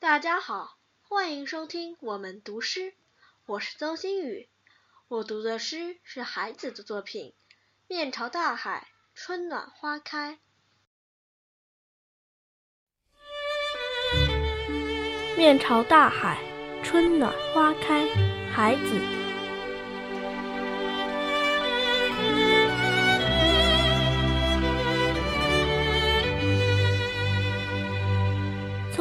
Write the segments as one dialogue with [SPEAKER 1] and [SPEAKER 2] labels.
[SPEAKER 1] 大家好，欢迎收听我们读诗，我是邹新宇。我读的诗是孩子的作品《面朝大海，春暖花开》。
[SPEAKER 2] 面朝大海，春暖花开，孩子。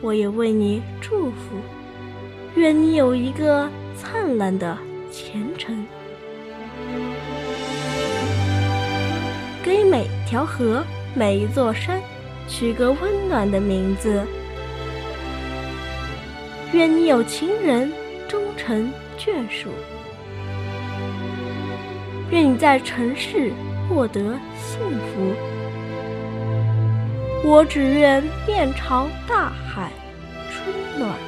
[SPEAKER 2] 我也为你祝福，愿你有一个灿烂的前程。给每条河、每一座山取个温暖的名字。愿你有情人终成眷属。愿你在城市获得幸福。我只愿面朝大海，春暖。